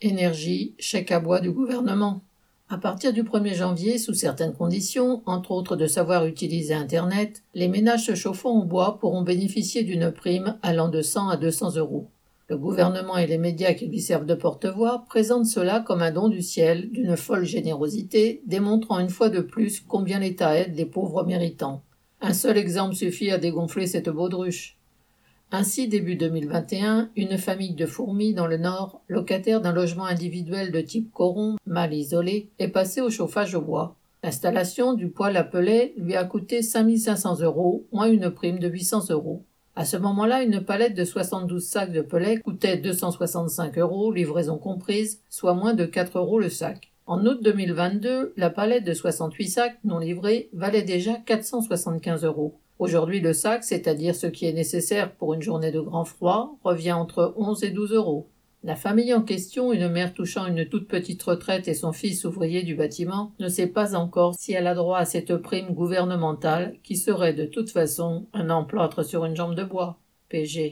Énergie, chèque à bois du gouvernement. À partir du 1er janvier, sous certaines conditions, entre autres de savoir utiliser Internet, les ménages se chauffant au bois pourront bénéficier d'une prime allant de 100 à 200 euros. Le gouvernement et les médias qui lui servent de porte-voix présentent cela comme un don du ciel, d'une folle générosité, démontrant une fois de plus combien l'État aide les pauvres méritants. Un seul exemple suffit à dégonfler cette baudruche. Ainsi, début 2021, une famille de fourmis dans le Nord, locataire d'un logement individuel de type coron, mal isolé, est passée au chauffage au bois. L'installation du poêle à pellet lui a coûté 5500 euros, moins une prime de 800 euros. À ce moment-là, une palette de 72 sacs de pellet coûtait 265 euros, livraison comprise, soit moins de 4 euros le sac. En août 2022, la palette de 68 sacs non livrés valait déjà 475 euros. Aujourd'hui, le sac, c'est-à-dire ce qui est nécessaire pour une journée de grand froid, revient entre 11 et 12 euros. La famille en question, une mère touchant une toute petite retraite et son fils ouvrier du bâtiment, ne sait pas encore si elle a droit à cette prime gouvernementale qui serait de toute façon un emplâtre sur une jambe de bois. PG.